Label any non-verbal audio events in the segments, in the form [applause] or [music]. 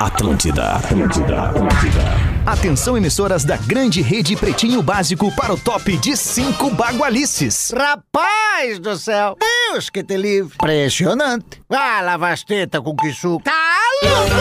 Atlântida, Atlântida, Atlântida. Atenção, emissoras da grande rede Pretinho Básico para o top de cinco bagualices. Rapaz do céu! Deus que te livre! Impressionante! Ah, lava as tetas com que suco! Tá louco!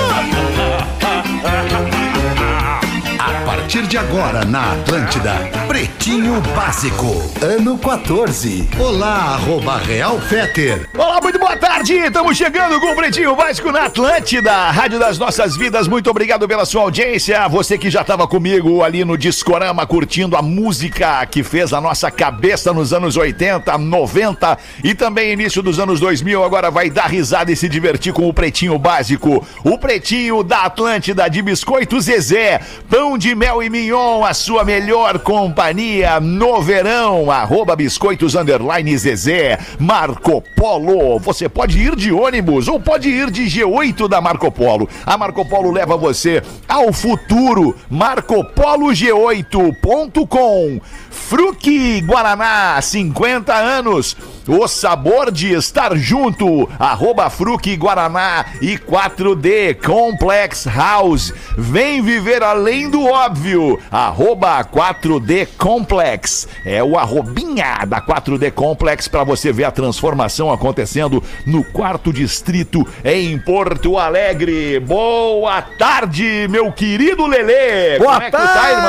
[laughs] Partir de agora na Atlântida, Pretinho Básico, ano 14. Olá, arroba Real Feter. Olá, muito boa tarde! Estamos chegando com o Pretinho Básico na Atlântida, Rádio das Nossas Vidas. Muito obrigado pela sua audiência. Você que já estava comigo ali no Discorama curtindo a música que fez a nossa cabeça nos anos 80, 90 e também início dos anos 2000, agora vai dar risada e se divertir com o Pretinho Básico. O Pretinho da Atlântida de Biscoito Zezé, pão de mel e mignon, a sua melhor companhia no verão. Arroba biscoitos underline Zezé, Marco Polo. Você pode ir de ônibus ou pode ir de G8 da Marco Polo. A Marco Polo leva você ao futuro. MarcoPoloG8.com. Fruque Guaraná, 50 anos. O sabor de estar junto. Arroba Fruque Guaraná e 4D Complex House. Vem viver além do óbvio. Arroba 4D Complex. É o arrobinha da 4D Complex para você ver a transformação acontecendo no quarto distrito em Porto Alegre. Boa tarde, meu querido Lelê. Boa Como é tá, irmão?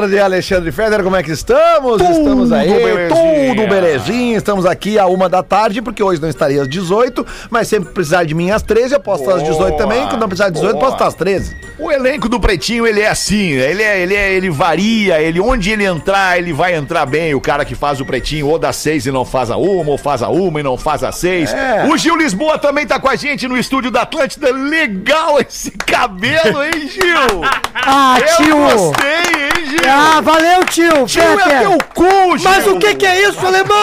tarde, Alexandre Feder, como é que estamos? Tudo estamos aí, belezinha. tudo belezinha. Estamos aqui a uma da tarde, porque hoje não estaria às 18, mas sempre precisar de mim às 13, eu posso estar às 18 também. Quando não precisar às 18, eu boa. posso estar às 13. O elenco do Pretinho, ele é assim, ele é, ele é, ele varia, ele onde ele entrar, ele vai entrar bem. O cara que faz o Pretinho ou das seis e não faz a uma, ou faz a uma e não faz a seis. É. O Gil Lisboa também tá com a gente no estúdio da Atlântida. Legal esse cabelo, hein, Gil? [laughs] Ah, Eu tio! gostei, hein, Gil? Ah, valeu, tio! Tio é teu cu, Gil! Mas o que que é isso, alemão?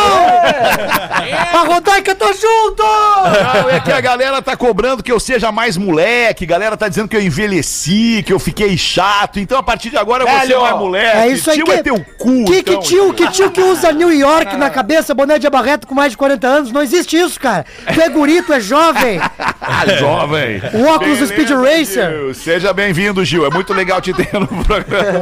A Rodaica tá junto! Não, é que a galera tá cobrando que eu seja mais moleque, a galera tá dizendo que eu envelheci, que eu fiquei chato. Então, a partir de agora, ser Velho, mais moleque. É isso aí Tio que é teu cu, que, que então, tio, que tio que usa New York na cabeça, boné de abarreto com mais de 40 anos? Não existe isso, cara. Tu é guri, tu é jovem. [laughs] Ah, jovem. O óculos Beleza, Speed Racer. Gil. Seja bem-vindo, Gil. É muito legal te ter no programa.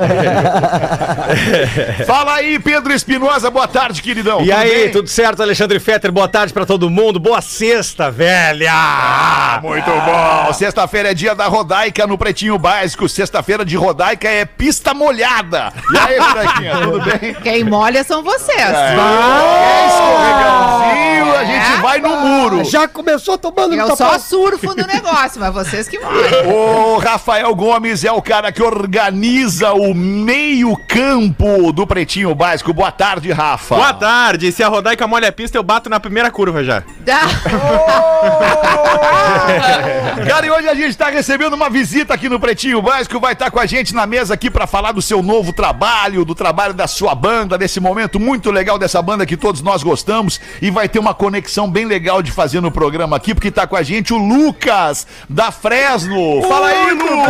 Fala [laughs] aí, Pedro Espinosa. Boa tarde, queridão. E Tudo aí, bem? tudo certo, Alexandre Fetter? Boa tarde pra todo mundo. Boa sexta, velha! Ah, muito bom. Sexta-feira é dia da Rodaica no Pretinho Básico. Sexta-feira de Rodaica é pista molhada. E aí, tudo bem? Quem molha são vocês. É escorregãozinho, a gente vai no muro. Já começou tomando Eu só surfo no [laughs] negócio, mas vocês que molham. O Rafael Gomes é o cara que organiza o meio-campo do Pretinho Básico. Boa tarde, Rafa. Boa tarde. Se a Rodaica molha a pista, eu bato na primeira curva já. [laughs] Cara, e hoje a gente tá recebendo uma visita aqui no Pretinho Básico. Vai estar com a gente na mesa aqui pra falar do seu novo trabalho, do trabalho da sua banda, desse momento muito legal dessa banda que todos nós gostamos. E vai ter uma conexão bem legal de fazer no programa aqui, porque tá com a gente o Lucas da Fresno. Fala aí, Lucas!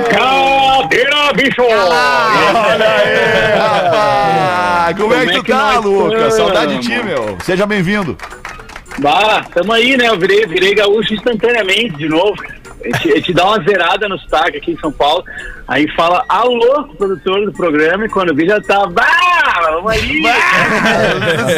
Brincadeira, bicho! Olha aí, rapaz! Como, é que tu que tá, nós Lucas? Saudade de ti, meu. Seja bem-vindo. Bah, tamo aí, né? Eu virei, virei gaúcho instantaneamente de novo. A gente, a gente dá uma zerada no sotaque aqui em São Paulo, aí fala alô, produtor do programa, e quando vi já tá, bah, vamos aí!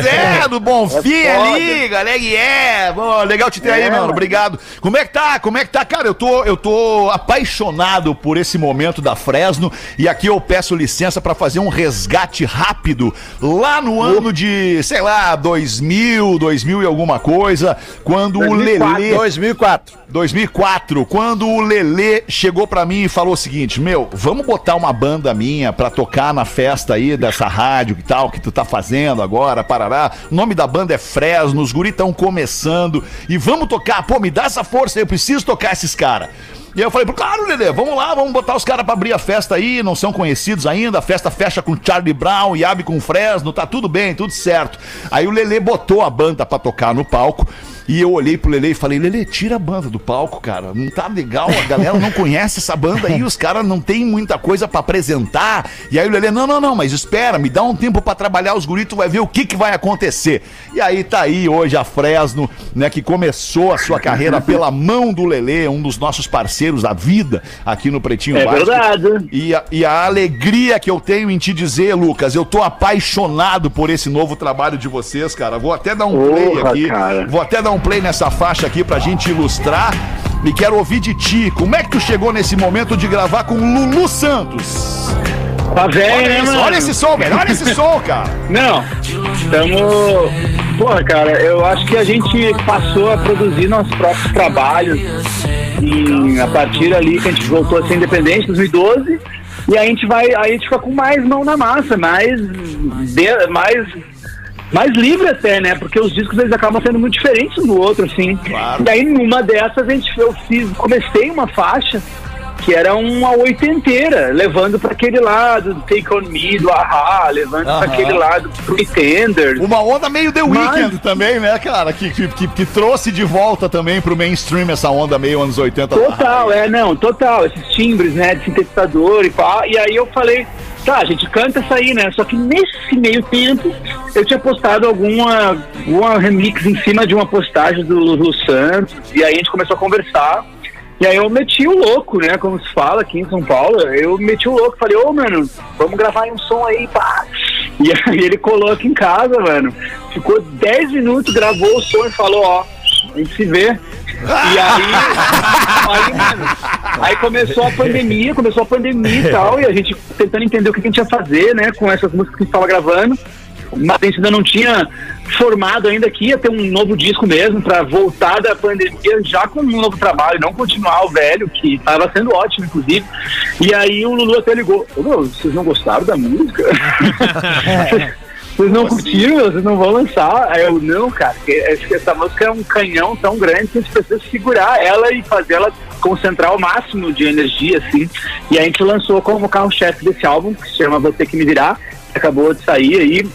Zé do Bonfim É ali, galera, é. Bom, legal te ter aí, É, mano. mano. Obrigado. Como é que tá? Como é que tá, cara? Eu tô, eu tô apaixonado por esse momento da Fresno e aqui eu peço licença pra fazer um resgate rápido lá no ano de, sei lá, 2000, 2000 e alguma coisa, quando o 2004. Lelê 2004. 2004, quando o Lelê chegou pra mim e falou o seguinte: Meu, vamos botar uma banda minha pra tocar na festa aí dessa rádio e tal, que tu tá fazendo agora, parará. O nome da banda é Fresno, os guri tão começando. E vamos tocar, pô, me dá essa força aí, eu preciso tocar esses caras. E aí eu falei, claro, Lelê, vamos lá, vamos botar os caras pra abrir a festa aí, não são conhecidos ainda, a festa fecha com Charlie Brown e abre com Fresno, tá tudo bem, tudo certo. Aí o Lelê botou a banda pra tocar no palco E eu olhei pro Lele e falei, Lele, tira a banda do palco, cara. Não tá legal, a galera não conhece essa banda aí, os caras não tem muita coisa pra apresentar. E aí o Lele, não, não, não, mas espera, me dá um tempo pra trabalhar os guritos, vai ver o que que vai acontecer. E aí tá aí hoje a Fresno, né, que começou a sua carreira pela mão do Lele, um dos nossos parceiros da vida aqui no Pretinho É Básico. verdade. E a, e a alegria que eu tenho em te dizer, Lucas, eu tô apaixonado por esse novo trabalho de vocês, cara. Vou até dar um play Porra, aqui. cara. Vou até dar um play nessa faixa aqui pra gente ilustrar. E quero ouvir de ti. Como é que tu chegou nesse momento de gravar com Lulu Santos? Tá velho, Olha, né, mano? olha esse som, velho. Olha esse [laughs] som, cara. Não, estamos. Porra, cara, eu acho que a gente passou a produzir nossos próprios trabalhos e a partir ali que a gente voltou a ser independente, 2012, e a gente vai, aí a gente fica com mais mão na massa, mais, de- mais, mais livre até, né? Porque os discos eles acabam sendo muito diferentes um do outro, assim. E aí numa dessas a gente, eu fiz, comecei uma faixa que era uma oitenteira, levando para aquele lado do Take On Me, do Ahá, levando Aham. para aquele lado do Pretenders. Uma onda meio The Mas- Weeknd também, né, cara? Que, que, que, que trouxe de volta também pro mainstream essa onda meio anos 80. lá. Total, é, não, total. Esses timbres, né, de sintetizador e pá. E aí eu falei, tá, a gente canta essa aí, né? Só que nesse meio tempo eu tinha postado alguma, alguma remix em cima de uma postagem do Lulu Santos. E aí a gente começou a conversar. E aí eu meti o louco, né? Como se fala aqui em São Paulo. Eu meti o louco, falei, ô mano, vamos gravar um som aí, pá. E aí ele colou aqui em casa, mano. Ficou 10 minutos, gravou o som e falou, ó, a gente se vê. E aí, aí, mano, aí começou a pandemia, começou a pandemia e tal, e a gente tentando entender o que a gente ia fazer, né, com essas músicas que a gente estava gravando. Mas a gente ainda não tinha formado ainda que ia ter um novo disco mesmo para voltar da pandemia já com um novo trabalho, não continuar o velho, que estava sendo ótimo, inclusive. E aí o Lulu até ligou, "Ô, meu, vocês não gostaram da música? [laughs] [laughs] Vocês não curtiram, vocês não vão lançar. Aí eu, não, cara, porque essa- essa música é um canhão tão grande que a gente precisa segurar ela e fazer ela concentrar o máximo de energia, assim. E a gente lançou como carro-chefe desse álbum, que se chama Você Que Me Virá, que acabou de sair aí.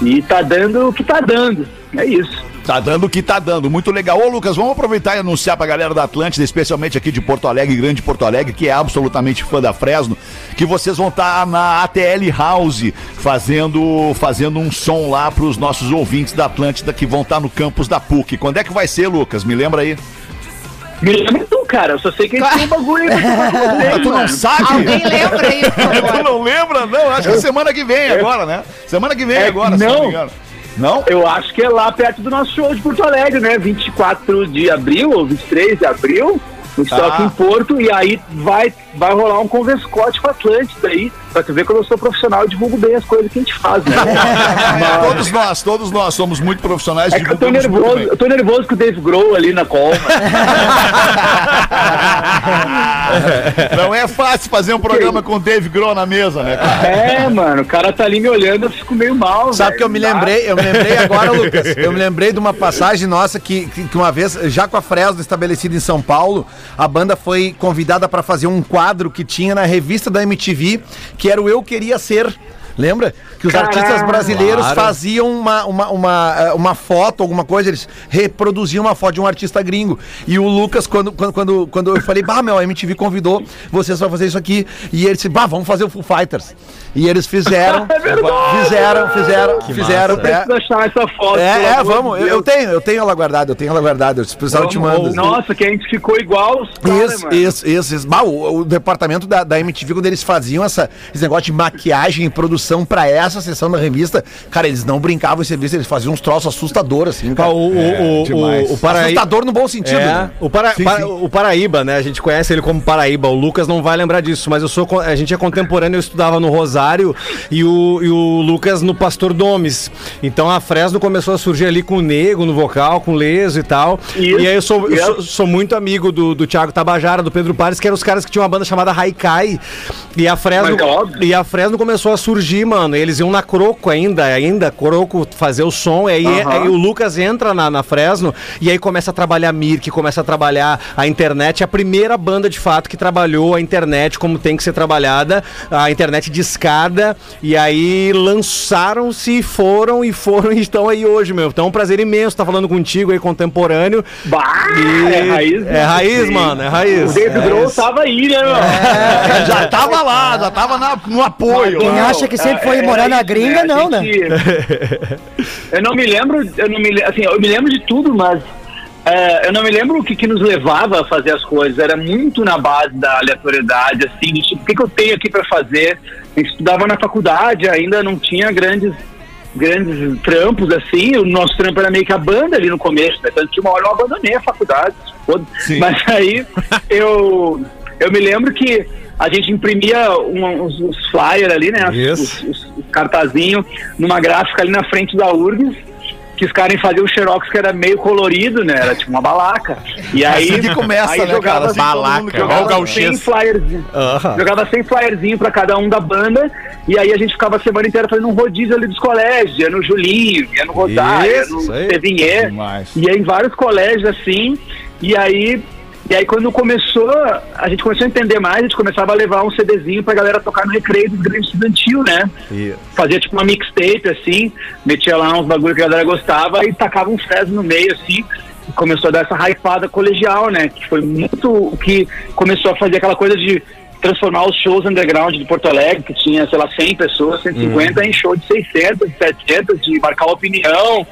E tá dando o que tá dando. É isso. Tá dando o que tá dando, muito legal. Ô Lucas, vamos aproveitar e anunciar pra galera da Atlântida, especialmente aqui de Porto Alegre, Grande Porto Alegre, que é absolutamente fã da Fresno, que vocês vão estar na ATL House fazendo, fazendo um som lá pros nossos ouvintes da Atlântida que vão estar no campus da PUC. Quando é que vai ser, Lucas? Me lembra aí. Me lembra cara. Eu só sei que a gente tem um bagulho aí pra [laughs] vocês, tu não sabe? Alguém lembra aí, [laughs] tu não lembra? Não, acho que é semana que vem agora, né? Semana que vem É, agora, se não não. me engano. Não? Eu acho que é lá perto do nosso show de Porto Alegre, né? 24 de abril ou 23 de abril. Gente Ah. em Porto e aí vai, vai rolar um converscote com Atlântida aí. Pra tu ver que eu sou profissional e divulgo bem as coisas que a gente faz, né? [laughs] Mas- Todos nós, todos nós somos muito profissionais. É que eu tô nervoso, eu tô nervoso com o Dave Grohl ali na colma. [laughs] Não é fácil fazer um programa com o Dave Grohl na mesa, né, cara? É, mano, o cara tá ali me olhando, eu fico meio mal. Sabe velho. que eu me lembrei, eu me lembrei agora, [laughs] Lucas. Eu me lembrei de uma passagem nossa que, que, uma vez, já com a Fresno estabelecida em São Paulo, a banda foi convidada para fazer um quadro que tinha na revista da MTV, que era o Eu Queria Ser. Lembra? Que os Caralho. artistas brasileiros faziam uma, uma, uma, eh, uma foto, alguma coisa, eles reproduziam uma foto de um artista gringo. E o Lucas, quando, quando, quando, quando eu falei, bah, meu, a MTV convidou vocês pra fazer isso aqui. E ele disse, bah, vamos fazer o Full Fighters. E eles fizeram, [laughs] É verdade. fizeram, fizeram, fizeram. Eu preciso achar essa foto. É, é, vamos. Eu, eu tenho, eu tenho ela guardada, eu tenho ela guardada. Se precisar, eu te mando. Nossa, que a gente ficou igual os caras, Isso, mano. isso, isso, isso. Bah, o, o departamento da, da MTV, quando eles faziam essa, esse negócio de maquiagem e produção pra essa sessão da revista, cara, eles não brincavam em serviço, eles faziam uns troços assustadores, assim, Ah, cara. o, o, o, demais. o, o Paraí- Assustador no bom sentido, É, né? o, Para- Sim, Para- sim. o Paraíba, né? A gente conhece ele como Paraíba. O Lucas não vai lembrar disso, mas eu sou a gente é contemporâneo, eu estudava no Rosário e o, e o Lucas no Pastor Domes. Então a Fresno começou a surgir ali com o Nego no vocal, com o Leso e tal. Isso, E aí eu sou, eu sou, sou muito amigo do, do Thiago Tabajara, do Pedro Pares, que eram os caras que tinham uma banda chamada Haikai. E a Fresno, é e a Fresno começou a surgir, mano. Eles iam na Croco ainda, ainda, Croco fazer o som, aí, aí o Lucas entra na, na Fresno e aí começa a trabalhar Mirk, começa a trabalhar a internet, a primeira banda de fato que trabalhou a internet como tem que ser trabalhada, a internet de escada, e aí lançaram-se, foram e foram e estão aí hoje, meu. Então é um prazer imenso estar falando contigo aí, contemporâneo. Bah, E- é raiz. É raiz, Sim. mano, é raiz. O David É tava aí, né, mano? É, já tava lá, já tava na- no apoio. Quem acha que sempre foi É, morar era na isso, gringa, A não, né? gente- [laughs] eu não me lembro, eu não me, assim, eu me lembro de tudo, mas é, eu não me lembro o que, que nos levava a fazer as coisas. Era muito na base da aleatoriedade, assim, de, tipo, o que, que eu tenho aqui para fazer? Gente estudava na faculdade, ainda não tinha grandes grandes trampos, assim, o nosso trampo era meio que a banda ali no começo, né? Tanto que uma hora eu abandonei a faculdade, mas aí eu, eu me lembro que a gente imprimia um- uns, uns flyers ali, né? Isso. Os, os, os cartazinhos numa gráfica ali na frente da URGS, que os caras faziam o xerox que era meio colorido, né? Era tipo uma balaca. E aí, Assim que começa, aí né, jogava cara? assim, Balaca, mundo igual o jogava gauchês. 100 flyerzinho. Jogava 100 flyerzinho pra cada um da banda, e aí a gente ficava a semana inteira fazendo um rodízio ali dos colégios, ia no Julinho, ia no Rosário, ia no Demais. ia em vários colégios assim, e aí, e aí quando começou, a gente começou a entender mais, a gente começava a levar um CDzinho pra galera tocar no recreio do Grêmio Estudantil, né? Fazia tipo uma mixtape assim, metia lá uns bagulho que a galera gostava e tacava um Fresno no meio assim, e começou a dar essa hypada colegial, né? Que foi muito o que começou a fazer aquela coisa de transformar os shows underground de Porto Alegre, que tinha, sei lá, 100 pessoas, 150, em show de 600, 700, de marcar opinião.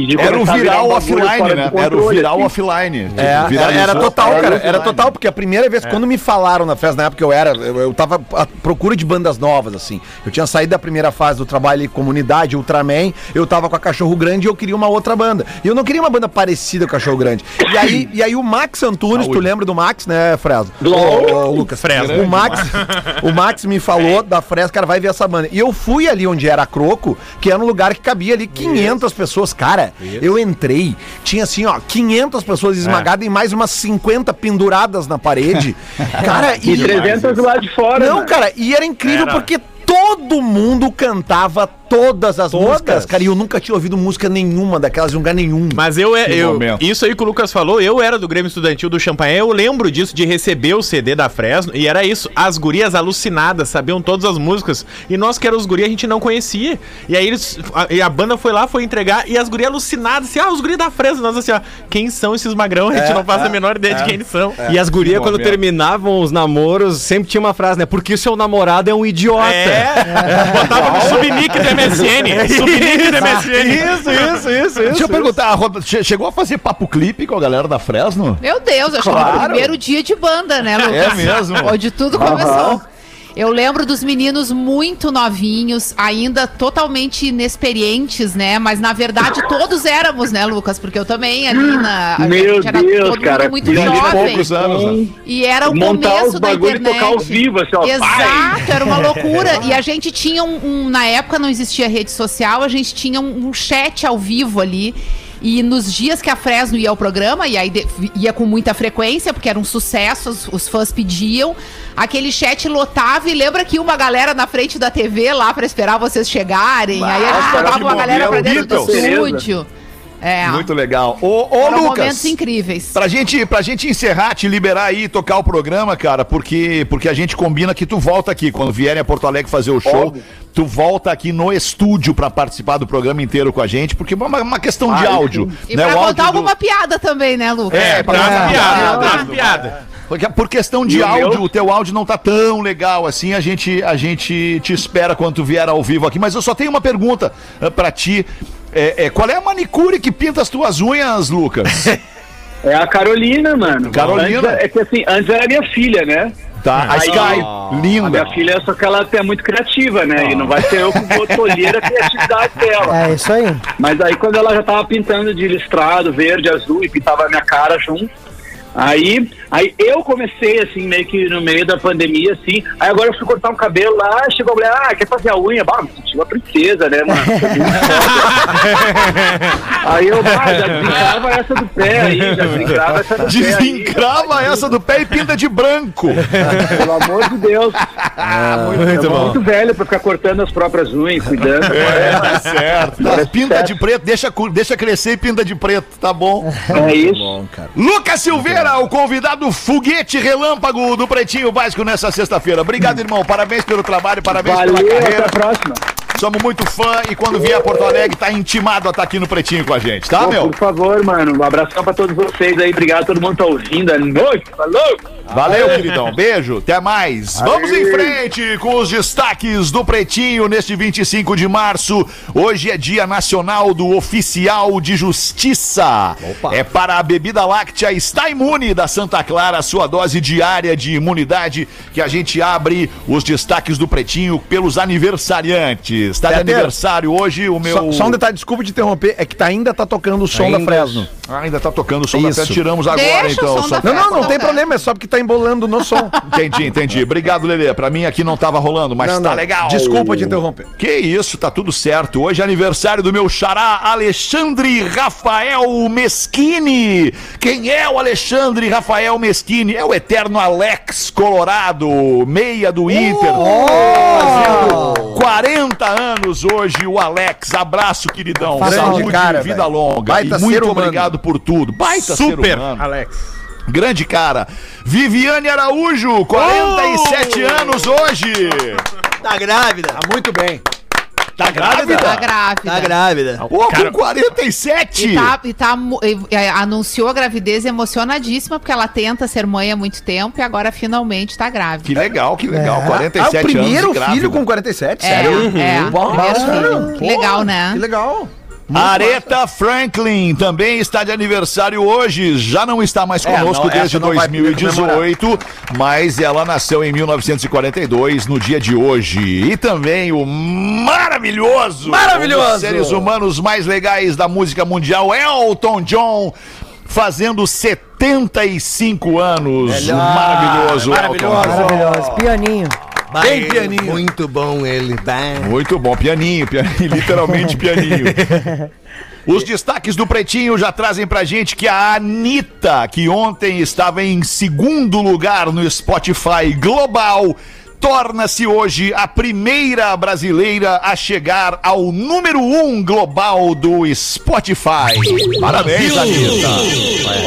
E de Era o viral offline, né? Era o viral assim. offline. É, era, Viralizou. era total, Era cara. Era total, porque a primeira vez, quando me falaram na festa, na época que eu era, eu, eu tava à procura de bandas novas, assim. Eu tinha saído da primeira fase do trabalho em comunidade, Ultraman, eu tava com a Cachorro Grande e eu queria uma outra banda. E eu não queria uma banda parecida com a Cachorro Grande. E aí, [coughs] e aí o Max Antunes, tu lembra do Max, né, Fresno? Do- Lucas. Fresno. O Max, [laughs] o Max me falou da Fresno, cara, vai ver essa banda. E eu fui ali onde era a Croco, que era um lugar que cabia ali 500 pessoas. Cara, eu entrei, tinha assim, ó, 500 pessoas esmagadas e mais umas 50 penduradas na parede. [laughs] Cara, E 300 do lado de fora. Não, mano. cara, e era incrível Era. porque todo mundo cantava todas as Todas? músicas, cara, e eu nunca tinha ouvido música nenhuma daquelas em lugar nenhum. Mas eu, é- eu momento. isso aí que o Lucas falou, eu era do Grêmio Estudantil do Champanhe, eu lembro disso, de receber o CD da Fresno, e era isso, as gurias alucinadas, sabiam todas as músicas, e nós que éramos os gurias a gente não conhecia, e aí eles, a, e a banda foi lá, foi entregar, e as gurias alucinadas, assim, ah, os gurias da Fresno, nós assim, ó, quem são esses magrão? A gente não faz a menor ideia de quem eles são. E as gurias, quando momento. terminavam os namoros, sempre tinha uma frase, né? Porque o seu namorado é um idiota. É, botava no subnick do MSN, subnick do MSN. Isso, isso, isso, Deixa eu perguntar, chegou a fazer papo clipe com a galera da Fresno? Meu Deus, acho que Claro. no primeiro dia de banda, né, Lucas? É mesmo? Onde tudo começou. Eu lembro dos meninos muito novinhos, ainda totalmente inexperientes, né? Mas na verdade todos éramos, né, Lucas? Porque eu também ali na. a Meu gente era Deus, todo mundo cara, muito jovem. poucos anos, né? E era o Montar começo os da bagulho e internet. tocar ao vivo, assim, ó, Exato, era uma [laughs] loucura. E a gente tinha um, um- Na época não existia rede social, a gente tinha um, um chat ao vivo ali. E nos dias que a Fresno ia ao programa, e aí de- ia com muita frequência, porque era um sucesso, os, os fãs pediam, aquele chat lotava e lembra que uma galera na frente da TV lá pra esperar vocês chegarem. aí a gente botava uma galera pra momento, dentro do estúdio. É, Muito legal. Ô, ô foram Lucas, momentos incríveis. pra gente, pra gente encerrar, te liberar aí e tocar o programa, cara, porque, porque a gente combina que tu volta aqui, quando vierem a Porto Alegre fazer o show, Óbvio. tu volta aqui no estúdio pra participar do programa inteiro com a gente, porque é uma, uma questão de áudio. E né? pra O áudio contar do- alguma piada também, né, Lucas? É, pra Traz É, piada, é, é. piada. Porque por questão de E áudio, meu? o teu áudio não tá tão legal assim, a gente, a gente te espera quando tu vier ao vivo aqui. Mas eu só tenho uma pergunta eh, pra ti. É, é, qual é a manicure que pinta as tuas unhas, Lucas? [laughs] É a Carolina, mano. Carolina? Antes, é que assim, antes era minha filha, né? Tá, a Aí- Sky, A linda. minha filha, só que ela é muito criativa, né? E não vai ser eu que vou tolher a criatividade [laughs] dela. É isso aí. Mas aí quando ela já tava pintando de listrado, verde, azul e pintava a minha cara junto. Aí, aí eu comecei assim, meio que no meio da pandemia, assim. Aí agora eu fui cortar um cabelo lá, chegou a mulher, ah, quer fazer a unha? Bah, me senti uma princesa, né, mano? aí eu, ah, já desencrava essa do pé aí, já desencrava essa do pé aí. Desencrava essa do pé e pinta de branco. Pelo amor de Deus. Muito Tô bom. muito velho pra ficar cortando as próprias unhas, cuidando. É, tá certo. É pinta certo. de preto, deixa, deixa crescer e pinta de preto, tá bom? É isso. Lucas Silveira, o convidado foguete relâmpago do Pretinho Básico nessa sexta-feira. Obrigado, irmão. Parabéns pelo trabalho, parabéns Valeu, pela até carreira. a próxima. Somos muito fã e quando vier a Porto Alegre, tá intimado a estar aqui no Pretinho com a gente, tá, Pô, meu? por favor, mano. Um abração pra todos vocês aí. Obrigado a todo mundo que tá ouvindo. É noite. Falou! Valeu, queridão. Beijo, até mais. Vamos em frente com os destaques do Pretinho neste 25 de março. Hoje é Dia Nacional do Oficial de Justiça. É para a bebida láctea Está Imune da Santa Clara, sua dose diária de imunidade, que a gente abre os destaques do Pretinho pelos aniversariantes. Está de aniversário hoje o meu. Só, só um detalhe, desculpa te interromper, é que tá, ainda tá tocando o som da Ainda. Fresno. Ah, ainda tá tocando o som da Isso. festa. Tiramos agora, Deixa o então. som só- da Não, não, não tem problema, é só porque tá embolando no som. [laughs] Entendi, entendi. Obrigado, Lelê. Pra mim aqui não tava rolando, mas Não, tá não. legal. Desculpa te interromper. Que isso, tá tudo certo. Hoje é aniversário do meu xará Alexandre Rafael Meschini. Quem é o Alexandre Rafael Meschini? É o eterno Alex Colorado, meia do Inter. Fazendo 40 anos hoje, o Alex. Abraço, queridão. Grande Saúde cara, e vida velho. longa. Baita e muito obrigado por tudo. Baita Super, ser humano. Alex. Grande cara. Viviane Araújo, 47 anos hoje. Tá grávida. Tá muito bem. Tá grávida? Tá grávida. Tá grávida. Pô, com 47. E, tá, e tá e- e anunciou a gravidez emocionadíssima, porque ela tenta ser mãe há muito tempo e agora finalmente tá grávida. Que legal, que legal. Ah, 47 o primeiro anos. filho com 47, É, sério? é. Bom, primeiro bacana. filho. Que legal, né? Que legal. Aretha Franklin também está de aniversário hoje. Já não está mais É, conosco não, desde não poder 2018, mas ela nasceu em 1942, no dia de hoje. E também o maravilhoso, Maravilhoso! um dos seres humanos mais legais da música mundial, Elton John. Fazendo 75 anos. Melhor. Maravilhoso, Maravilhoso. Elton. Maravilhoso. Pianinho. Bem pianinho. Muito bom ele. Bah. Muito bom, pianinho, pianinho literalmente [laughs] pianinho. Os destaques do Pretinho já trazem pra gente que a Anitta, que ontem estava em segundo lugar no Spotify Global, torna-se hoje a primeira brasileira a chegar ao número um global do Spotify. Parabéns, Anitta.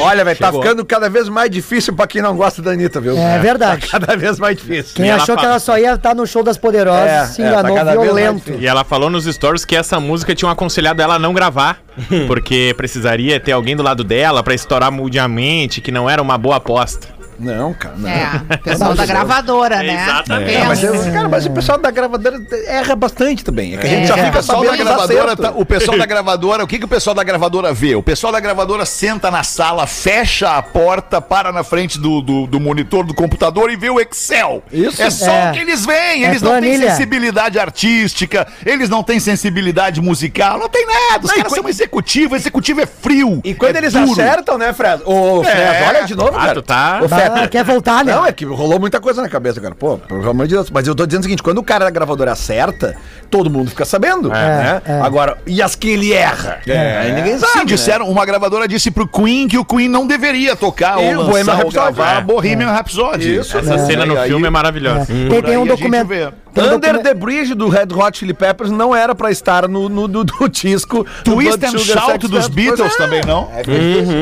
Olha, velho, tá ficando cada vez mais difícil pra quem não gosta da Anitta, viu? É verdade. Tá cada vez mais difícil. Quem E ela achou que fala- ela só ia estar no show das Poderosas É, se é, enganou tá vez mais violento. E ela falou nos stories que essa música tinha aconselhado ela a não gravar, [laughs] porque precisaria ter alguém do lado dela pra estourar mundialmente, que não era uma boa aposta. Não, cara, não. É, pessoal da gravadora, né? Exatamente. É, mas, eu- cara, mas o pessoal da gravadora erra bastante também. É que a gente É. já O fica pessoal da gravadora, tá- o pessoal da gravadora, o que, que o pessoal da gravadora vê? O pessoal da gravadora senta na sala, fecha a porta, para na frente do, do, do monitor do computador e vê o Excel. Isso. É só É. o que eles veem. É Eles não têm planilha. sensibilidade artística, eles não têm sensibilidade musical, não tem nada. Os Não, caras são executivo, executivo é frio. E quando é eles duro. acertam, né, Fred? Ô, Fred, É. olha de novo, Ah, cara. tu tá- Ô, Ah, quer voltar, né? Não, é que rolou muita coisa na cabeça, cara. Pô, pelo amor de Deus. Mas eu tô dizendo o seguinte: quando o cara da gravadora acerta, todo mundo fica sabendo. né? é. Agora, e as que ele erra? Aí ninguém sabe. Sim, né? disseram, uma gravadora disse pro Queen que o Queen não deveria tocar E ou lançar ou gravar É. Bohemian Rhapsody. Isso. Essa cena no aí- filme é maravilhosa. Tem, tem um documento. um Under the Bridge do Red Hot Chili Peppers não era pra estar no, no, no, no disco do Twist and Shout dos. Beatles é. também, não?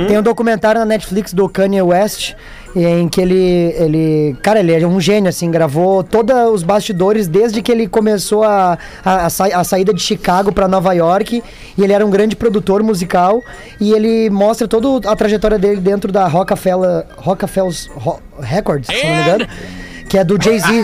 Tem um documentário na Netflix do Kanye West em que ele, ele, cara, ele é um gênio, assim, gravou todos os bastidores desde que ele começou a, a, a, sa- a saída de Chicago para Nova York. E ele era um grande produtor musical. E ele mostra toda a trajetória dele dentro da Rockefeller, Rockefeller Ro- Records, se não me engano, que é do Jay-Z.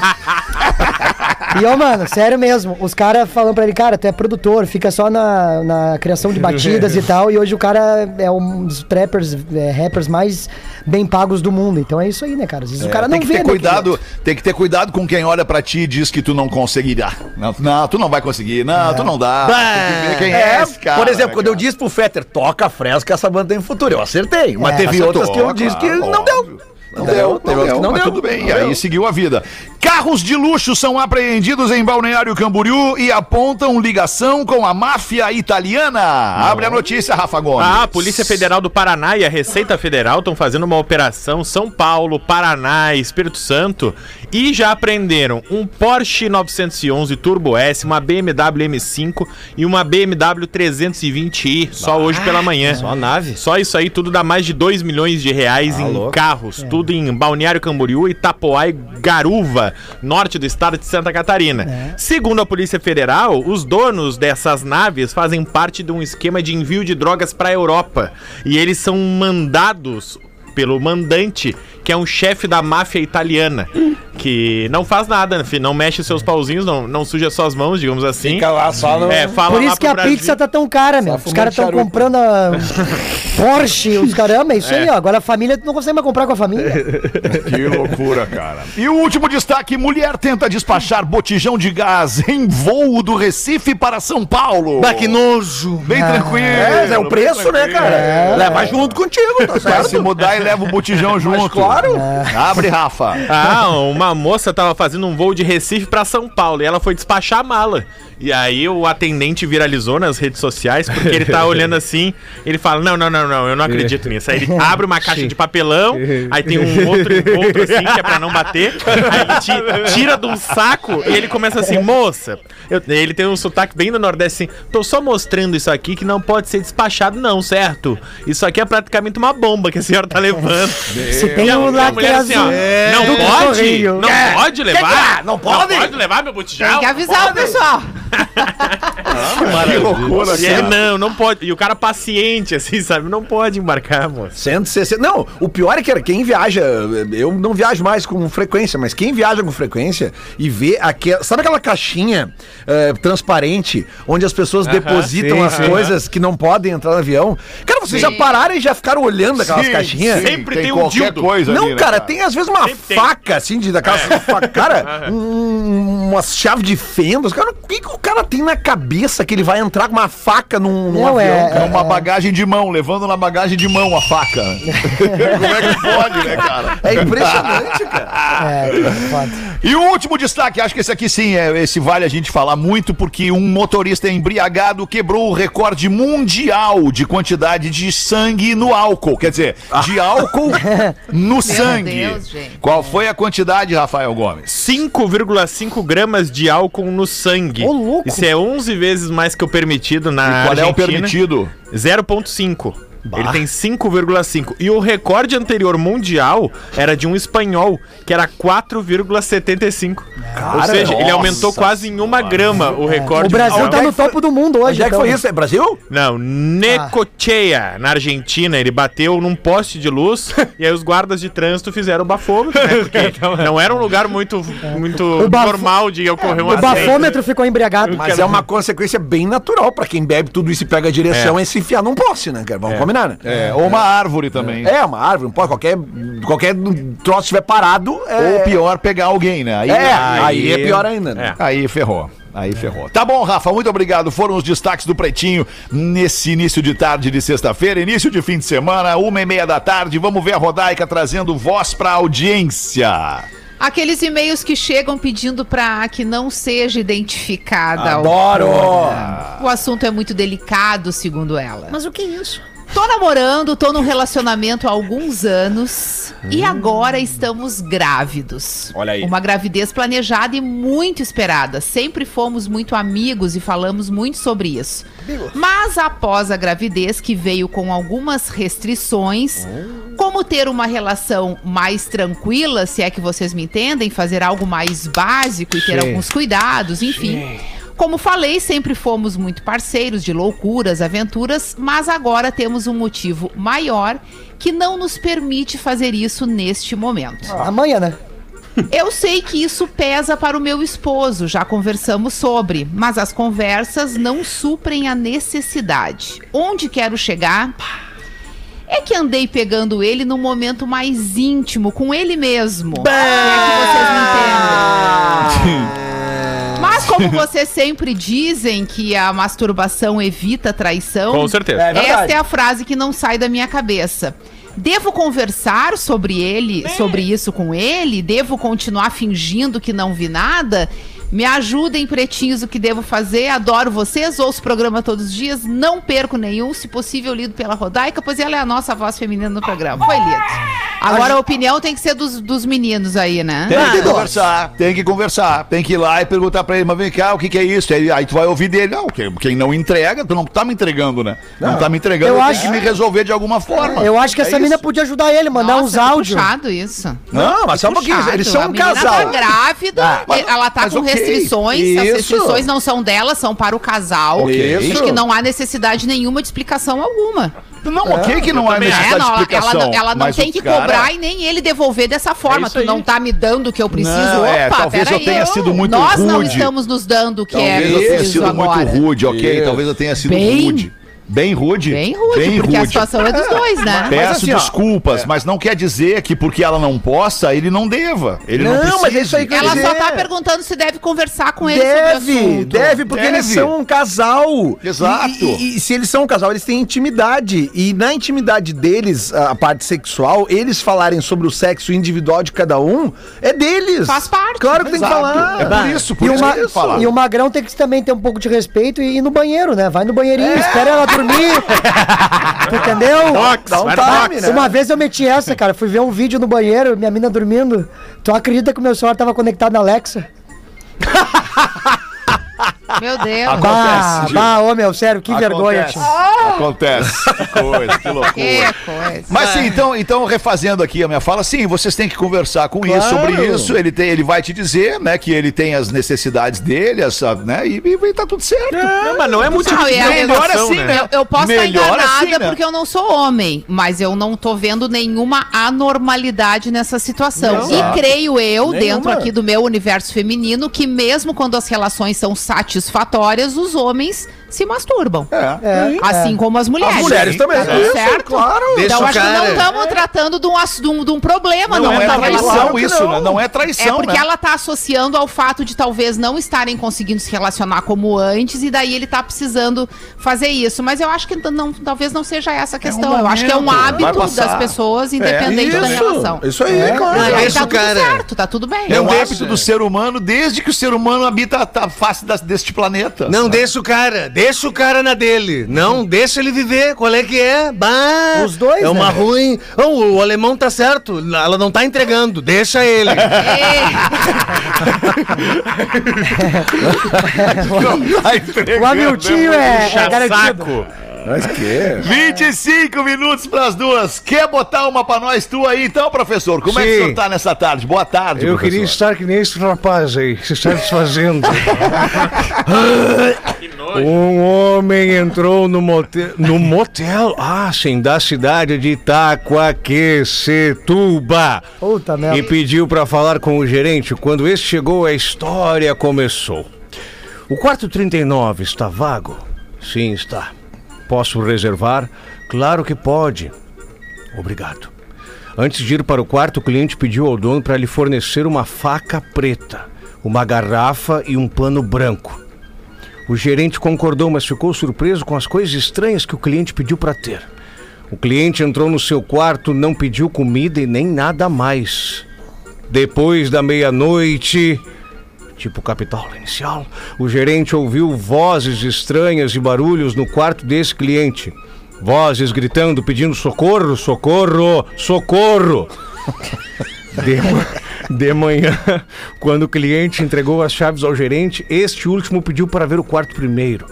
E, ó, mano, sério mesmo, os caras falando pra ele, cara, tu é produtor, fica só na, na criação de batidas e tal, e hoje o cara é um dos trappers, é, rappers mais bem pagos do mundo. Então é isso aí, né, cara? Às vezes o cara não tem que vê, ter né, cuidado, tem que ter cuidado com quem olha pra ti e diz que tu não conseguirá. Não, não, tu não vai conseguir. Não, tu não dá. Tem que ver quem é, É, esse cara. por exemplo, né, quando eu cara? disse pro Fetter, toca a fresca, essa banda tem futuro. Eu acertei. Mas É. teve Acertou, outras que eu disse que claro, não deu. Não Não deu, teve Não, deu, não deu. tudo bem. Não E aí deu. seguiu a vida. Carros de luxo são apreendidos em Balneário Camboriú e apontam ligação com a máfia italiana. Abre a notícia, Rafa Gomes. Ah, a Polícia Federal do Paraná e a Receita Federal estão fazendo uma operação São Paulo, Paraná Espírito Santo e já apreenderam um Porsche 911 Turbo S, uma BMW M5 e uma BMW 320i só hoje pela manhã. Só nave. Só isso aí tudo dá mais de 2 milhões de reais em louco. carros, tudo em Balneário Camboriú, Itapoá e Garuva, norte do estado de Santa Catarina. Segundo a Polícia Federal, os donos dessas naves fazem parte de um esquema de envio de drogas para a Europa e eles são mandados pelo mandante, que é um chefe da máfia italiana, que não faz nada, né, não mexe seus pauzinhos, não, não suja suas mãos, digamos assim. Fica lá só no... É, fala Por lá isso que a Brasil. pizza tá tão cara, meu. Os caras estão comprando a [laughs] Porsche, os caramba, é isso aí, ó. Agora a família não consegue mais comprar com a família. [laughs] Que loucura, cara. E o último destaque: mulher tenta despachar botijão de gás em voo do Recife para São Paulo. Bah, que nojo. Bem tranquilo. É, é o preço, né, cara? Leva junto contigo, tá Vai certo? se mudar e leva o botijão [laughs] junto. claro. Abre, Rafa. Ah, uma moça tava fazendo um voo de Recife pra São Paulo e ela foi despachar a mala. E aí o atendente viralizou nas redes sociais porque ele tá olhando assim, ele fala: "Não, não, não, não, eu não acredito nisso". Aí ele abre uma caixa de papelão, aí tem um outro encontro assim que é pra não bater. Aí ele ti- tira de um saco e ele começa assim: "Moça, eu- ele tem um sotaque bem do Nordeste assim: "Tô só mostrando isso aqui que não pode ser despachado não, certo? Isso aqui é praticamente uma bomba que a senhora tá levando". Se tem a- o lacre assim, ó, azul. não do pode? correio. Não pode levar? Não pode? Não pode levar meu botijão? Tem que avisar o pessoal. [laughs] Que loucura, E ele, cara. não, não pode. E o cara paciente, assim, sabe? Não pode embarcar, moço. 160. Não, o pior é que era quem viaja. Eu não viajo mais com frequência, mas quem viaja com frequência e vê aquela. Sabe aquela caixinha eh, transparente onde as pessoas depositam sim, as sim. coisas que não podem entrar no avião? Cara, vocês já pararam e já ficaram olhando aquelas Sim, caixinhas? Sempre tem um qualquer dildo. coisa Não, ali, né, cara, tem às vezes uma Sempre tem. faca, assim, de daquelas fa- Cara, [laughs] um, uma chave de fendas. Cara, o que, que o cara tem na cabeça que ele vai entrar com uma faca num, num Não, avião, é- cara? É uma bagagem de mão, levando na bagagem de mão a faca. [laughs] Como é que pode, né, cara? É impressionante, cara. [laughs] É, foda. E o último destaque, acho que esse aqui sim, é, esse vale a gente falar muito, porque um motorista embriagado quebrou o recorde mundial de quantidade de sangue no álcool. Quer dizer, de álcool no sangue. Deus, gente. Qual foi a quantidade, Rafael Gomes? 5,5 gramas de álcool no sangue. Ô, louco. Isso é 11 vezes mais que o permitido na Qual é o Argentina. permitido? 0,5. Ele tem 5,5. E o recorde anterior mundial era de um espanhol, que era 4,75. Ou seja, ele nossa aumentou quase em uma grama o recorde O Brasil mundial. tá no topo do mundo hoje. Onde é que então. foi isso? É Brasil? Não, Necochea, na Argentina. Ele bateu num poste de luz e aí os guardas de trânsito fizeram o bafômetro, né? [laughs] Porque não era um lugar muito, muito bafo- normal de ocorrer um O bafômetro ficou embriagado. Mas é uma consequência bem natural pra quem bebe tudo isso e pega a direção é, se enfiar num poste, né? Vamos combinar, né? É, ou uma árvore também. É, uma árvore, um poste, qualquer, qualquer troço estiver parado. É, Ou pior, pegar alguém, né? Aí, É, aí, é pior ainda. Né? É. Aí ferrou. Aí ferrou. Tá bom, Rafa, muito obrigado. Foram os destaques do Pretinho nesse início de tarde de sexta-feira, início de fim de semana, uma e meia da tarde. Vamos ver a Rodaica trazendo voz pra audiência. Aqueles e-mails que chegam pedindo pra que não seja identificada. Adoro! O assunto é muito delicado, segundo ela. Mas o que é isso? Tô namorando, tô num relacionamento há alguns anos e agora estamos grávidos. Olha aí. Uma gravidez planejada e muito esperada. Sempre fomos muito amigos e falamos muito sobre isso. Mas após a gravidez, que veio com algumas restrições, como ter uma relação mais tranquila, se é que vocês me entendem, fazer algo mais básico e ter alguns cuidados, enfim. Como falei, sempre fomos muito parceiros de loucuras, aventuras, mas agora temos um motivo maior que não nos permite fazer isso neste momento. Amanhã, né? Eu sei que isso pesa para o meu esposo, já conversamos sobre, mas as conversas não suprem a necessidade. Onde quero chegar? É que andei pegando ele num momento mais íntimo, com ele mesmo. Se é que vocês me entendem. [laughs] Mas como [laughs] vocês sempre dizem que a masturbação evita a traição, Com certeza. É esta é a frase que não sai da minha cabeça. Devo conversar sobre ele, sobre isso com ele? Devo continuar fingindo que não vi nada? Me ajudem, pretinhos, o que devo fazer. Adoro vocês, ouço o programa todos os dias, não perco nenhum, se possível, lido pela Rodaica, pois ela é a nossa voz feminina no programa. Foi lido. Agora a opinião tem que ser dos, dos meninos aí, né? Tem que conversar, tem que conversar. Tem que ir lá e perguntar pra ele, mas vem cá, o que, que é isso? Aí, aí tu vai ouvir dele. Não, quem, quem não entrega, tu não tá me entregando, né? Não, tá me entregando, eu eu, tenho acho- que me resolver de alguma forma. Eu acho que É essa mina isso. podia ajudar ele, mandar Nossa, uns áudios. puxado isso. Não, mas só um pouquinho. Eles são A um menina casal. tá grávida, Ah, mas- ela tá com ok. Restrições, as Isso. restrições não são dela, são para o casal. Ok. Acho que não há necessidade nenhuma de explicação alguma. Não, ok que não há necessidade É, de não, ela, explicação. ela não- ela não tem que cara- cobrar e nem ele devolver dessa forma. isso tu não tá me dando o que eu preciso. Não, Opa, é, talvez eu peraí, tenha sido muito Nós não rude. estamos nos dando o que é Talvez eu tenha sido agora. muito rude, ok? Isso. Talvez eu tenha sido Bem- rude. Bem rude. Bem rude, porque a situação é dos dois, né? Peço assim, ó, desculpas, mas não quer dizer que porque ela não possa, ele não deva. Ele não, Não, precisa. mas é isso aí que eu Ela dizer. só tá perguntando se deve conversar com ele sobre o Deve, assunto. deve, porque Deve. eles são um casal. Exato. E, e- e se eles são um casal, eles têm intimidade. E na intimidade deles, a parte sexual, eles falarem sobre o sexo individual de cada um, é deles. Faz parte. Claro que tem que Exato. falar. É por isso, por E, isso uma- falar. e o Magrão tem que também ter um pouco de respeito e ir no banheiro, né? Vai no banheirinho, É. espera ela dormir. [laughs] Tu entendeu? Dá um time, né? Uma vez eu meti essa, cara. Fui ver um vídeo no banheiro, minha mina dormindo. Tu acredita que o meu celular tava conectado na Alexa? [laughs] Meu Deus. Bah, Gil. bah, ô meu, sério, que vergonha, Acontece. tio. [laughs] Acontece. Que coisa, que Que loucura. coisa. Mas sim, então, então, refazendo aqui a minha fala, sim, vocês têm que conversar com isso, sobre isso. Ele, tem, ele vai te dizer, né, que ele tem as necessidades dele, essa, né, e, e, e tá tudo certo. Não, mas não é muito Não, a- Melhor assim, né? Eu, eu posso estar Melhor enganada assim, né? porque eu não sou homem, mas eu não tô vendo nenhuma anormalidade nessa situação. Não. e creio eu, Nenhuma. dentro aqui do meu universo feminino, que mesmo quando as relações são satisfatórias, os homens se masturbam. É. É, Assim como as mulheres. As mulheres também. Tá Isso, certo? claro. Deixa Então acho que não cara- estamos tratando de um, de um- de um problema. Não, Não, é traição isso, não. né? Não é é traição, porque né? ela tá associando ao fato de talvez não estarem conseguindo se relacionar como antes e daí ele tá precisando fazer isso. Mas eu acho que não, talvez não seja essa a questão. eu acho que é um hábito das pessoas, independente da relação. Isso aí, claro. Não, aí tá tudo cara- certo, tá tudo bem. É um hábito do ser humano desde que o ser humano habita a face das- deste planeta. Não deixa o cara, deixa o cara na dele. Não, deixa ele viver. Qual é que é? Bah, Os dois, É uma né? ruim. Oh, o alemão tá certo. Ela não tá entregando. Deixa ele. [laughs] [laughs] O Hamiltinho é, é garantido. Saco. Mas que? 25 minutos pras duas. Quer botar uma pra nós tu aí então, professor? Como é que o Sim. senhor tá nessa tarde? Boa tarde, Eu professor. queria estar que nem esse rapaz aí, se está desfazendo. [laughs] um homem entrou no motel, no motel, ah, sim, da cidade de Itaquaquecetuba. Puta merda. E pediu para falar com o gerente. Quando este chegou, a história começou. O quarto 39 está vago? Sim, está. Posso reservar? Claro que pode. Obrigado. Antes de ir para o quarto, o cliente pediu ao dono para lhe fornecer uma faca preta, uma garrafa e um pano branco. O gerente concordou, mas ficou surpreso com as coisas estranhas que o cliente pediu para ter. O cliente entrou no seu quarto, não pediu comida e nem nada mais. Depois da meia-noite, tipo capital inicial, o gerente ouviu vozes estranhas e barulhos no quarto desse cliente. Vozes gritando, pedindo socorro, socorro, socorro. De, de manhã, quando o cliente entregou as chaves ao gerente, este último pediu para ver o quarto primeiro.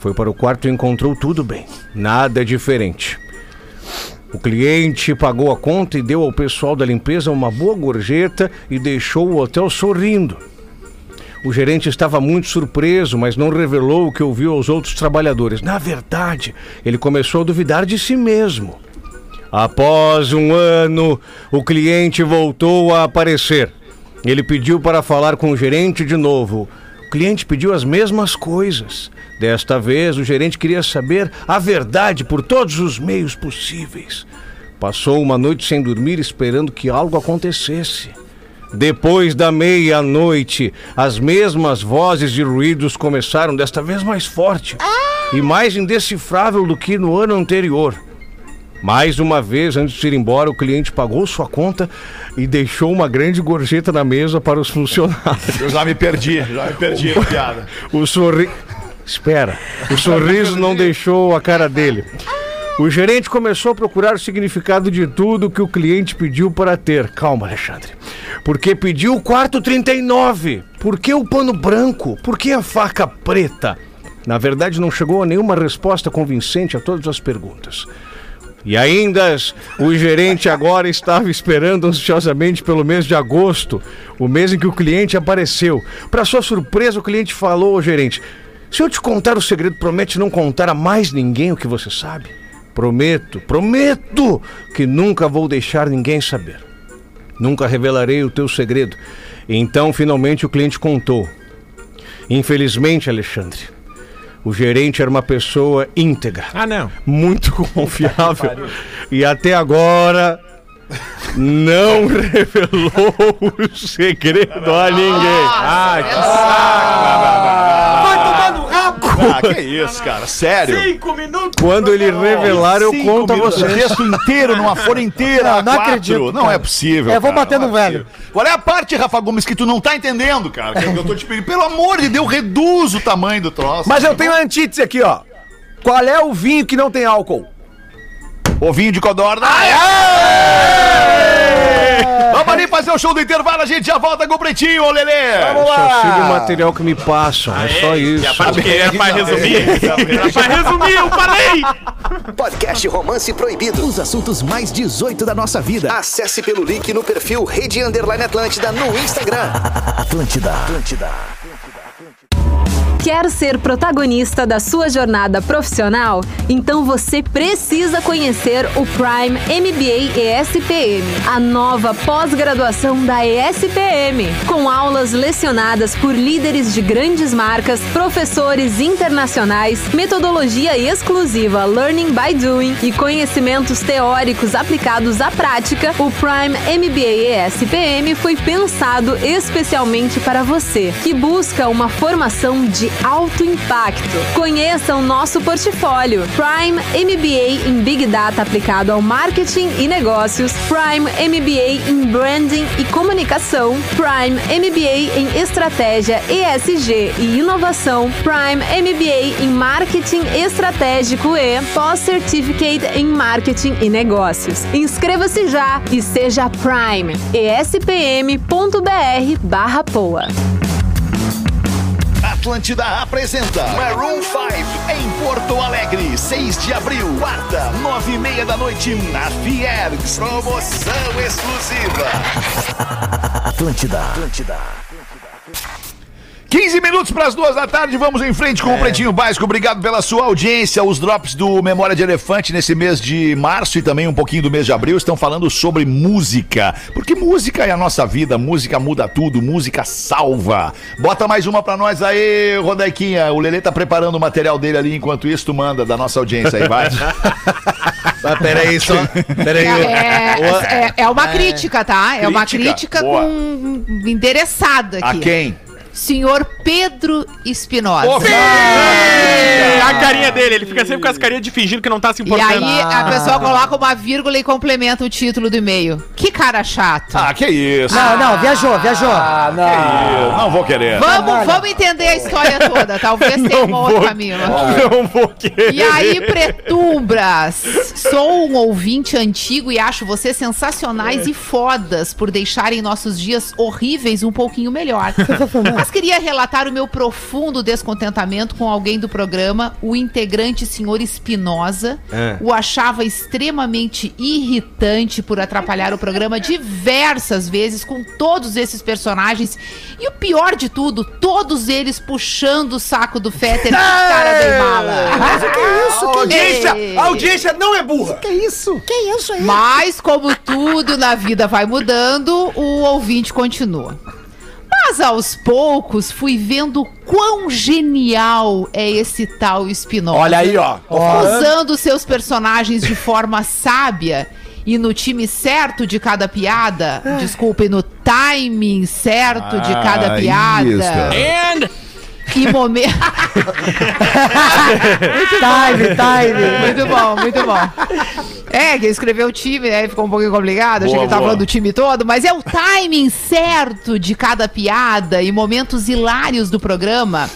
Foi para o quarto e encontrou tudo bem, nada diferente. O cliente pagou a conta e deu ao pessoal da limpeza uma boa gorjeta e deixou o hotel sorrindo. O gerente estava muito surpreso, mas não revelou o que ouviu aos outros trabalhadores. Na verdade, ele começou a duvidar de si mesmo. Após um ano, o cliente voltou a aparecer. Ele pediu para falar com o gerente de novo. O cliente pediu as mesmas coisas. Desta vez, o gerente queria saber a verdade por todos os meios possíveis. Passou uma noite sem dormir esperando que algo acontecesse. Depois da meia-noite, as mesmas vozes e ruídos começaram, desta vez mais forte e mais indecifrável do que no ano anterior. Mais uma vez, antes de ir embora, o cliente pagou sua conta e deixou uma grande gorjeta na mesa para os funcionários. Eu já me perdi, já me perdi na piada. O sorriso. Espera. O sorriso não deixou a cara dele. O gerente começou a procurar o significado de tudo que o cliente pediu para ter. Calma, Alexandre. Porque pediu o quarto 39? Por que o pano branco? Por que a faca preta? Na verdade, não chegou a nenhuma resposta convincente a todas as perguntas. E ainda, o gerente agora estava esperando ansiosamente pelo mês de agosto, o mês em que o cliente apareceu. Para sua surpresa, o cliente falou ao gerente: Se eu te contar o segredo, promete não contar a mais ninguém o que você sabe? Prometo, prometo que nunca vou deixar ninguém saber. Nunca revelarei o teu segredo. Então, finalmente, o cliente contou. Infelizmente, Alexandre, o gerente era uma pessoa íntegra Ah, não. muito [laughs] confiável e até agora não [laughs] revelou o segredo a ninguém. Ah, que no rabo! Ah, que isso, cara, sério. Quando ele revelar, eu Cinco conto a minutos, vocês. texto inteiro, numa folha inteira. Não, não quatro. acredito, Não é possível. É, vou cara, bater não no é velho. Qual é a parte, Rafa Gomes, que tu não tá entendendo, cara? Que eu tô te pedindo. Pelo amor de Deus, reduz o tamanho do troço. Mas eu tenho a antítese aqui, ó. Qual é o vinho que não tem álcool? Ovinho de codorna. Vamos ali fazer o show do intervalo, a gente já volta com o Pretinho, ô Lelê. Vamos Só sigo o lá! material que me passam, é só isso. A parte que era pra resumir. [laughs] Era pra resumir, eu falei! Podcast Romance Proibido. Os assuntos mais 18 da nossa vida. Acesse pelo link no perfil Rede Underline Atlântida no Instagram. [laughs] Atlântida. Atlântida. Quer ser protagonista da sua jornada profissional? Então você precisa conhecer o Prime MBA ESPM, a nova pós-graduação da ESPM, com aulas lecionadas por líderes de grandes marcas, professores internacionais, metodologia exclusiva Learning by Doing e conhecimentos teóricos aplicados à prática. O Prime MBA ESPM foi pensado especialmente para você que busca uma formação de alto impacto. Conheça o nosso portfólio Prime MBA em Big Data aplicado ao marketing e negócios, Prime MBA em Branding e Comunicação, Prime MBA em Estratégia ESG e Inovação, Prime MBA em Marketing Estratégico e Pós-Certificate em Marketing e Negócios. Inscreva-se já e seja Prime. espm.br barra poa. Atlântida apresenta Maroon 5 em Porto Alegre, 6 de abril, quarta, nove e meia da noite na Fiergs. Promoção exclusiva. [laughs] Atlântida. Atlântida. 15 minutos para as duas da tarde, vamos em frente com o Pretinho Básico. Obrigado pela sua audiência. Os drops do Memória de Elefante nesse mês de março e também um pouquinho do mês de abril estão falando sobre música. Porque música é a nossa vida, música muda tudo, música salva. Bota mais uma para nós aí, Rodaiquinha. O Lelê tá preparando o material dele ali, enquanto isso tu manda da nossa audiência aí, vai. [laughs] Ah, peraí, só. Peraí. É, é, é uma crítica, tá? É uma Crítica? Boa. com endereçada A aqui. quem? Senhor Pedro Espinosa. A carinha dele, ele fica sempre com as carinhas de fingindo que não tá se E importando. aí a pessoa coloca uma vírgula e complementa o título do e-mail. Que cara chato. Ah, que isso. Não, não, viajou, viajou. Ah, Que não. isso. Não vou querer. Vamos, vamos entender a história toda. Talvez tenha um outro caminho. Não vou querer. E aí, Pretumbras, sou um ouvinte antigo e acho vocês sensacionais e fodas por deixarem nossos dias horríveis um pouquinho melhor. Mas queria relatar o meu profundo descontentamento com alguém do programa, o integrante senhor Espinosa. É. O achava extremamente irritante por atrapalhar o programa diversas vezes com todos esses personagens. E o pior de tudo, todos eles puxando o saco do Fetter, que cara de mala. Mas o que é isso? Que audiência, a audiência não é burra. Que isso? Que isso aí? Mas, como tudo na vida vai mudando, o ouvinte continua. Mas aos poucos fui vendo quão genial é esse tal Spinoza. Olha aí, ó. Usando seus personagens de forma sábia e no time certo de cada piada. Desculpem, no timing certo de cada Ah, piada. isso. E momento. time, time. Muito bom, muito bom. É, que escreveu o time, né? Ficou um pouquinho complicado. Achei Boa, que ele tava boa. falando do time todo, mas é o timing certo de cada piada e momentos hilários do programa.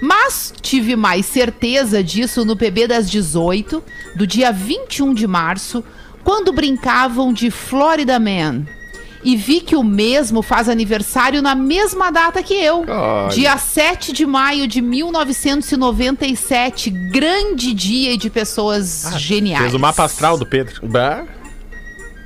Mas tive mais certeza disso no PB das 18, do dia 21 de março, quando brincavam de Florida Man. E vi que o mesmo faz aniversário na mesma data que eu. Olha. Dia 7 de maio de 1997. Grande dia de pessoas geniais. Fez o mapa astral do Pedro.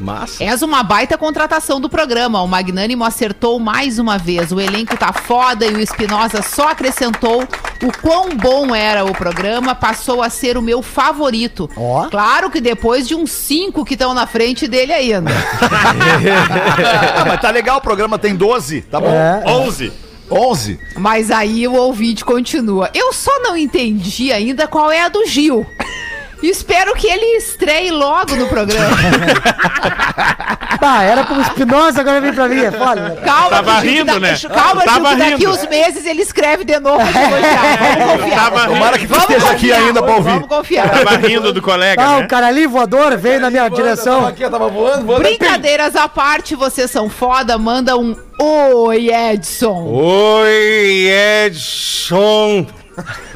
Massa. És uma baita contratação do programa. O Magnânimo acertou mais uma vez. O elenco tá foda e o Espinosa só acrescentou o quão bom era o programa. Passou a ser o meu favorito. Ó. Claro que depois de uns cinco que estão na frente dele ainda. [laughs] Ah, mas tá legal, o programa tem 12, tá bom? É. 11. 11. Mas aí o ouvinte continua. Eu só não entendi ainda qual é a do Gil. Espero que ele estreie logo no programa. [laughs] Tá, era pro Espinosa, agora vem pra mim, é foda. Calma, Tava Gil rindo, da- né? Calma, Tava Gil, que daqui rindo. uns meses ele escreve de novo. [laughs] Vamos confiar. Tava Tomara que tu Vamos esteja aqui confiar, ainda pra ouvir. Vamos confiar. Tava rindo do colega, Ah, né? o cara ali voador veio na minha direção. Aqui, eu tava voando, voando. Brincadeiras à parte, vocês são foda. Manda um Oi, Edson. Oi, Edson.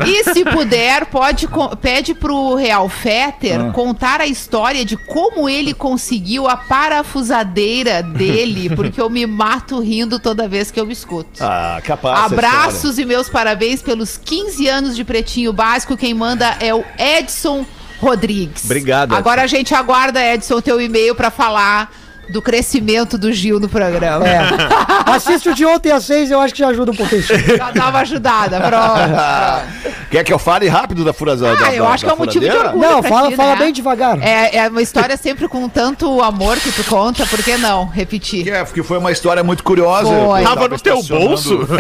E se puder, pode pede pro Real Fetter Ah. contar a história de como ele conseguiu a parafusadeira dele, [laughs] porque eu me mato rindo toda vez que eu me escuto. Ah, capaz. Abraços e meus parabéns pelos 15 anos de Pretinho Básico. Quem manda é o Edson Rodrigues. Obrigado, Edson. Agora a gente aguarda, Edson, teu e-mail pra falar do crescimento do Gil no programa. É. Assiste o de ontem às seis, eu acho que já ajuda um pouquinho. Já dá uma ajudada, pronto. Quer que eu fale rápido da furazada? Ah, eu acho que é um motivo de orgulho. Não, pra fala, ti, fala né? bem devagar. É, é uma história sempre com tanto amor que tu conta, por que não repetir? Que, é, porque foi uma história muito curiosa. Foi. Tava no teu bolso? [laughs]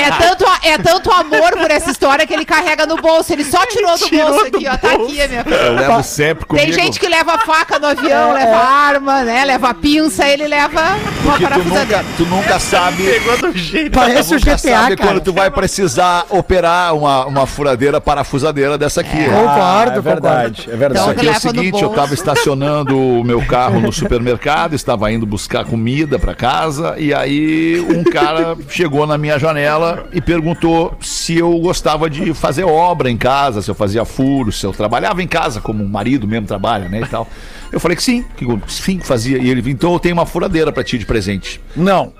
É tanto, é tanto amor por essa história que ele carrega no bolso. Ele só tirou do Tirou bolso do aqui, ó. Tá aqui a minha Eu levo sempre comigo. Tem gente que leva faca no avião, leva arma, né? Leva pinça, ele leva uma Porque tu parafusadeira. nunca, tu nunca sabe. Pegou do jeito. Parece o nunca GTA, sabe cara. quando tu vai precisar operar uma, uma furadeira parafusadeira dessa aqui. Concordo, é concordo. verdade, é verdade. Então, Só que é o leva no seguinte, eu bolso. estava estacionando [laughs] o meu carro no supermercado, estava indo buscar comida para casa e aí um cara chegou na minha janela e perguntou se eu gostava de fazer obra em casa, se eu fazia furos, se eu trabalhava em casa como um marido mesmo trabalha, né, e tal. Eu falei que sim, que sim, que fazia. E ele, então eu tenho uma furadeira para ti de presente. Não.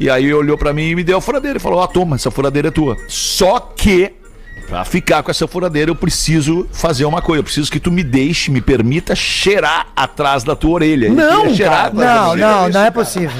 E aí ele olhou pra mim e me deu a furadeira e falou: "Ah, toma, essa furadeira é tua". Só que Pra ficar com essa furadeira, eu preciso fazer uma coisa. Eu preciso que tu me deixe, me permita cheirar atrás da tua orelha. Não, cheirar cara, Não, orelha. não, não é possível.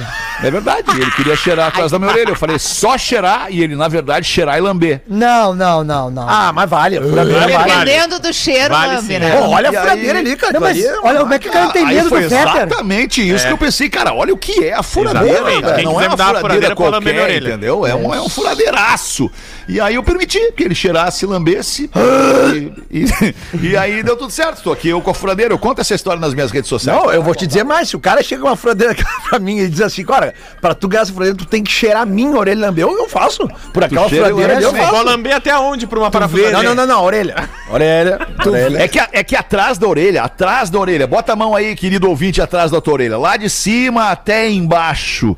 É verdade, ele queria cheirar atrás da minha orelha. Eu falei, só cheirar, e ele, na verdade, cheirar e lamber. Não, não, não, não. Ah, mas vale. A furadeira vale. Dependendo do cheiro, Vale lambe, sim. né? Pô, olha E a aí- furadeira ali, cara. Não, mas ali é olha como é que o cara tem Aí medo do Fetter. exatamente isso que eu pensei, cara, olha o que é a furadeira. Não é uma furadeira qualquer, entendeu? É um, é um furadeiraço. E aí eu permiti que ele cheirasse, lambesse. e, e- e aí deu tudo certo. Tô aqui eu com a furadeira. Eu conto essa história nas minhas redes sociais. Não, eu vou te dizer mais. Se o cara chega com uma furadeira [laughs] pra mim e diz assim, cara, pra tu ganhar essa furadeira, tu tem que cheirar a minha orelha e lamber. Eu, eu faço. Por aquela cheira furadeira ali, eu lambe. faço. Vou lamber até onde pra uma parafusadeira? Não, não, não, não, orelha. Orelha. orelha. É que, é que atrás da orelha, atrás da orelha, bota a mão aí, querido ouvinte, atrás da tua orelha. Lá de cima até embaixo.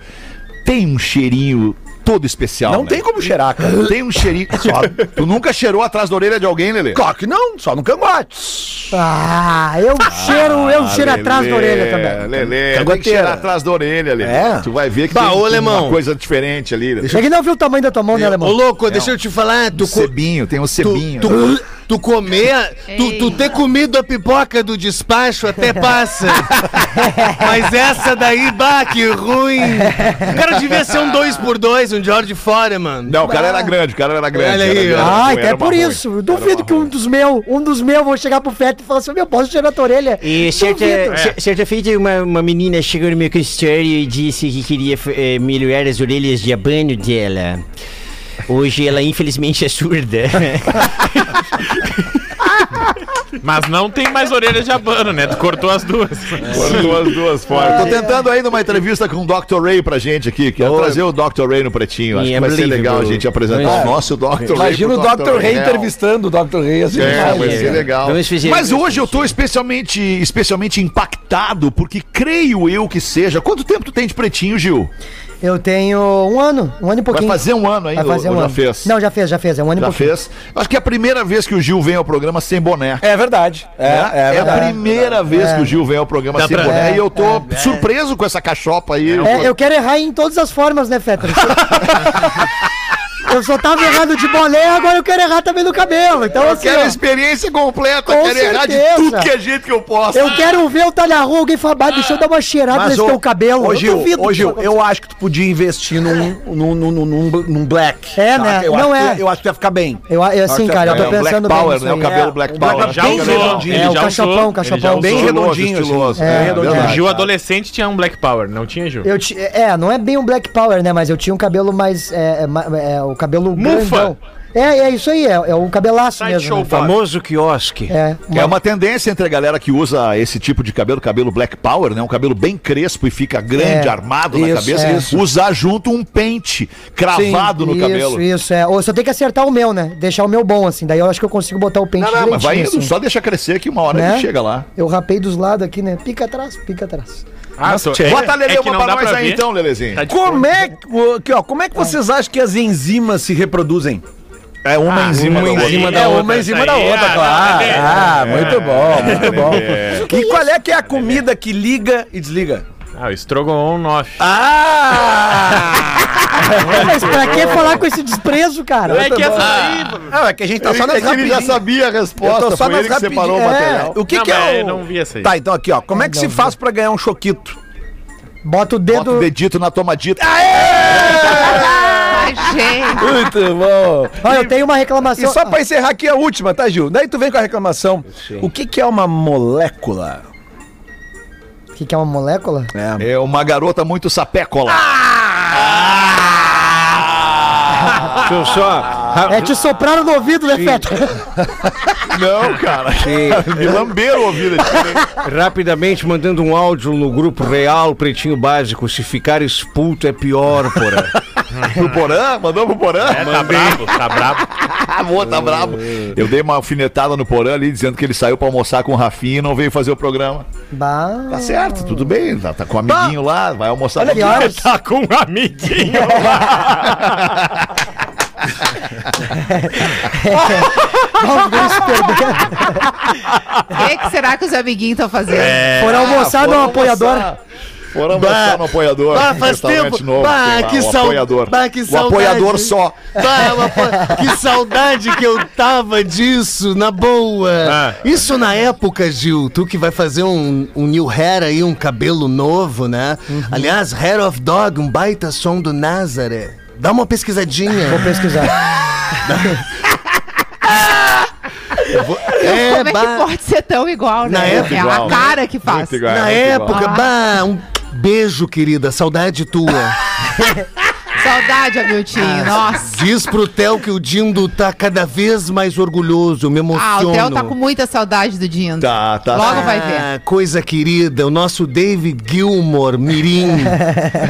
Tem um cheirinho todo especial. Não né? tem como cheirar, cara. [laughs] Tem um cheirinho. Só, tu nunca cheirou atrás da orelha de alguém, Lelê? Claro que não, só no cangote. Ah, eu cheiro, eu cheiro atrás da orelha também. Lelê, tem que Cangoteira. cheirar atrás da orelha, Lelê. É. Tu vai ver que Bah, tem ô, uma coisa diferente ali. Lelê. É que não viu o tamanho da tua mão, né, Ô, alemão? louco, deixa eu te falar, tu, Um cebinho, tem um tu, cebinho. tu, tu comer, tu, tu ter comido a pipoca do despacho até [laughs] passa. Mas essa daí, bah, que ruim. O cara devia ser um 2x2, um George Foreman. Não, o cara era grande, o cara era grande. Olha era aí, ó. Ah, era então é por isso. Eu duvido que um dos meus, um dos meus, vou chegar pro Fetter e falar assim, meu, posso cheirar a tua orelha? E certa, cer- certa feita, uma, uma menina chegou no meu consultório e disse que queria eh, melhorar as orelhas de abano dela. Hoje ela, infelizmente, é surda. [laughs] Mas não tem mais orelhas de abano, né? Tu cortou as duas. Cortou as duas fora. Tô tentando ainda uma entrevista com o Dr. Ray pra gente aqui. Quero trazer o Dr. Ray no Pretinho. Acho que vai ser legal a gente apresentar o nosso Dr. Ray. Imagina o Dr. Ray entrevistando o Dr. Ray assim. É, vai ser legal. Mas hoje eu tô especialmente, especialmente impactado, porque creio eu que seja. Quanto tempo tu tem de pretinho, Gil? Eu tenho um ano, um ano e pouquinho. Vai fazer um ano ainda? Vai fazer ou um já ano. fez? Não, já fez, já fez. É um ano e Já pouquinho. fez? Acho que é a primeira vez que o Gil vem ao programa sem boné. É verdade. É, né? é É, a verdade. primeira vez que o Gil vem ao programa Dá sem pra- boné É, e eu tô surpreso com essa cachopa aí. É, eu quero errar em todas as formas, né, Fetter? [laughs] Eu só tava errado de boné, agora eu quero errar também no cabelo. Então, Eu assim, quero ó, a experiência completa, Com quero errar de certeza. tudo que é jeito que eu posso. eu quero ver o talha rua, alguém falar, "Bah, deixa eu dar uma cheirada Mas, nesse ô, teu cabelo. Ô, Eu Gil, duvido ô, Gil, eu acho que tu podia investir num, num, num, num, num- num black. É, né? Eu Não acho é. que- eu acho que ia ficar bem. Eu, eu, assim, cara, eu tô É, o Black pensando bem Power, né? O cabelo É, Black o Power. Já redondinho. É, o cachapão, cachapão. Bem redondinho. É, O redondinho. Gil adolescente tinha um Black Power, não tinha, Gil? Eu é, não é bem um Black Power, né? Mas eu tinha um cabelo mais. É, é, ma- é, o cabelo Mufa. grandão. É, é isso aí, é, é o cabelaço Side mesmo. show, né? Famoso quiosque. É, É uma tendência entre a galera que usa esse tipo de cabelo, cabelo Black Power, né? Um cabelo bem crespo e fica grande, É, armado na isso, cabeça. é. Isso. Usar junto um pente cravado no isso, cabelo. Isso, é. Ou só tem que acertar o meu, né? Deixar o meu bom, assim. Daí eu acho que eu consigo botar o pente Não, não, mas vai indo, assim. só deixa crescer que uma hora Né? ele chega lá. Eu rapei dos lados aqui, né? Pica atrás, pica atrás. Ah, tô- Bota a Lele é uma pra nós pra aí ver. então, Lelezinho. Tá Como é, que- ó, como é que vocês acham que as enzimas se reproduzem? É uma enzima uma da outra. enzima é da outra, uma em cima essa da outra, ah, claro. não, não, Ah, muito bom, muito bom. É. E qual é que é a comida que liga e desliga? Ah, o Strogonoff. [laughs] Ah! Mas pra que falar com esse desprezo, cara? É que essa aí... Não, é que a gente tá Ele, só nas é que ele já rapidinhas. sabia a Eu resposta, tô só foi nas ele que rapidinhas. separou o É, material. O que Não, que é eu o... não vi essa aí. Tá, então aqui, ó. Como é que se faz pra ganhar um choquito? Bota o Bota dedo. o dedito na tomadita. [laughs] Ai, gente. Muito bom. Olha, eu tenho uma reclamação. E só pra encerrar aqui a última, tá, Gil? Daí tu vem com a reclamação. O que que é uma molécula? O que, que é uma molécula? É. É uma garota muito sapécola. Deixa eu só. É te sopraram no ouvido, né, Feta? Não, cara. Me lamberam o ouvido. Rapidamente mandando um áudio no grupo Real Pretinho Básico. Se ficar expulso é pior, porra. Pro Porã? Mandou pro Porã? É, tá brabo, tá brabo. Ah, [laughs] boa, tá brabo. Eu dei uma alfinetada no Porã ali, dizendo que ele saiu pra almoçar com o Rafinha e não veio fazer o programa. Bah. Tá certo, tudo bem. Tá, tá com o amiguinho lá, vai almoçar Olha que horas. Tá com um amiguinho [laughs] lá. Se. O [laughs] que, que será que os amiguinhos estão fazendo? Foram almoçar no apoiador. Foram almoçar no apoiador. bah, faz tempo. Novo, Bah, tem lá, que o sau- apoiador. bah, que o saudade. apoiador só. Bah, uma po- que saudade que eu tava disso, na boa. Ah. Isso na época, Gil, tu que vai fazer um, um new hair aí, um cabelo novo, né? Aliás, Hair of Dog, um baita som do Nazaré. Dá uma pesquisadinha. Vou pesquisar. [laughs] É, Como é bah, que pode ser tão igual, né? Na época, é igual, a né? cara que faz. Igual, na igual. época, bah, um beijo, querida, saudade tua. [laughs] Saudade, Amiltinho. Nossa. Diz pro Theo que o Dindo tá cada vez mais orgulhoso, me Ah, emociono. o Theo tá com muita saudade do Dindo. Tá, tá. Logo vai ver. Ah, coisa querida, o nosso David Gilmore, Mirim. [laughs]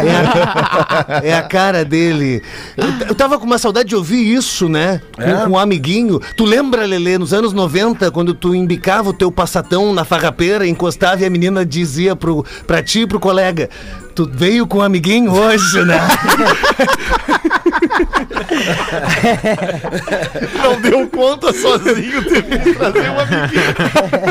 É a, é a cara dele. Eu, eu tava com uma saudade de ouvir isso, né? Com, com um amiguinho. Tu lembra, Lelê, nos anos 90, quando tu embicava o teu passatão na farrapeira, encostava e a menina dizia pro, pra ti e pro colega: Tu veio com um amiguinho hoje, né? [laughs] Não deu conta sozinho, teve que trazer uma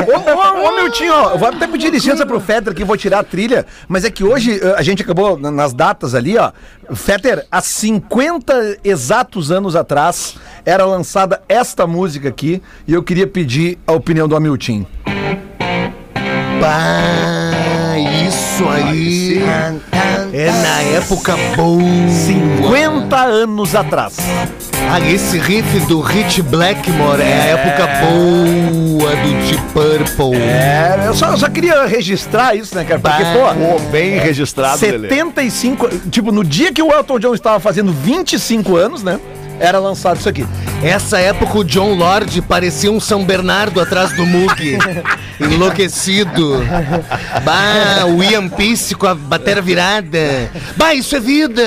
Ô, ô, ô, Miltinho, ó, eu vou até pedir licença pro Fetter que vou tirar a trilha, mas é que hoje eh, a gente acabou na- nas datas ali, ó. Fetter, há 50 exatos anos atrás era lançada esta música aqui e eu queria pedir a opinião do Hamilton. Pá, isso aí é na época boa. 50 anos atrás. Ah, esse riff do Hit Blackmore é a época boa do Deep Purple. É, eu só, eu só queria registrar isso, né, cara? Porque, pô, Pô, bem registrado, Lelê. 75, tipo, no dia que o Elton John estava fazendo 25 anos, né? Era lançado isso aqui. Essa época o John Lord parecia um São Bernardo atrás do Mug. [laughs] Enlouquecido. Bah, o Ian Peace com a bateria virada. Bah, isso é vida.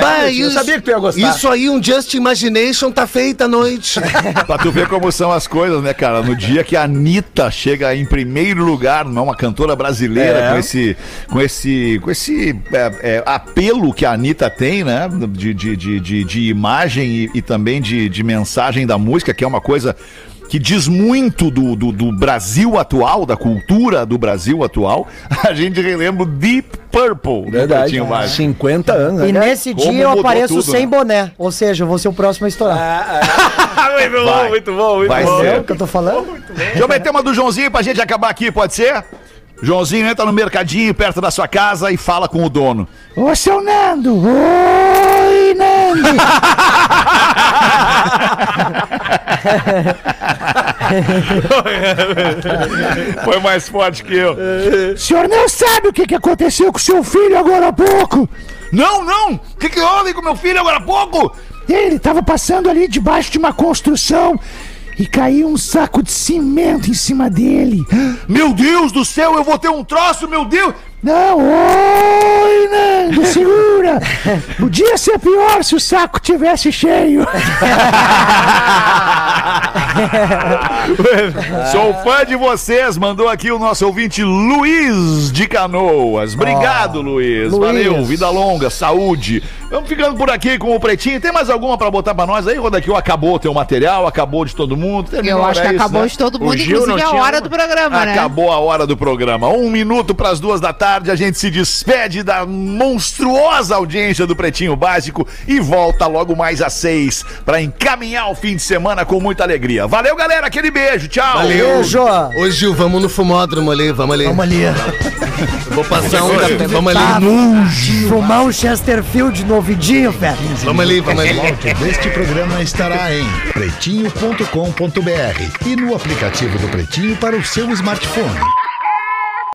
bah, eu sabia que tu ia gostar. Isso aí, um Just Imagination tá feita a noite. [laughs] Pra tu ver como são as coisas, né, cara? No dia que a Anitta chega em primeiro lugar, não é uma cantora brasileira É. com esse, com esse, com esse é, é, apelo que a Anitta tem, né? De, de, de, de, de imagem e, e também de, de mensagem da música, que é uma coisa que diz muito do, do, do Brasil atual, da cultura do Brasil atual. [laughs] A gente relembra o Deep Purple. no Verdade. Básico. 50 anos, E né? nesse Como dia eu apareço tudo, sem né? boné. Ou seja, eu vou ser o próximo a estourar. [laughs] muito Vai. muito bom, muito Vai bom. ser. É o que eu tô falando? Deixa eu meter uma do Joãozinho pra gente acabar aqui, pode ser? Joãozinho entra no mercadinho perto da sua casa e fala com o dono. Ô, seu Nando! Nando! [laughs] Foi mais forte que eu. O senhor não sabe o que, que aconteceu com seu filho agora há pouco? Não, não! O que, que houve com meu filho agora há pouco? Ele tava passando ali debaixo de uma construção e caiu um saco de cimento em cima dele. Meu Deus do céu, eu vou ter um troço, meu Deus! Não, oi, Nando, segura! [laughs] Podia ser pior se o saco tivesse cheio. [laughs] Sou fã de vocês, mandou aqui o nosso ouvinte Luiz de Canoas. Obrigado, Luiz. Luiz. Valeu, vida longa, saúde. Vamos ficando por aqui com o Pretinho. Tem mais alguma pra botar pra nós aí? Rodaquil acabou o teu material, acabou de todo mundo. terminou, Eu acho que isso, acabou né? de todo mundo, inclusive a hora uma? do programa, né? Acabou a hora do programa. Um minuto para as duas da tarde, a gente se despede da monstruosa audiência do Pretinho Básico e volta logo mais às seis para encaminhar o fim de semana com muita alegria. Valeu, galera. Aquele beijo. Tchau. Beijo! Ô Gil, vamos no fumódromo ali, vamos ali. Vamos ali. Vou passar um vamos Tá, ali. Fumar um Chesterfield no ouvidinho, velho. Vamos ali, vamos ali. O áudio deste programa estará em pretinho.com.br e no aplicativo do Pretinho para o seu smartphone.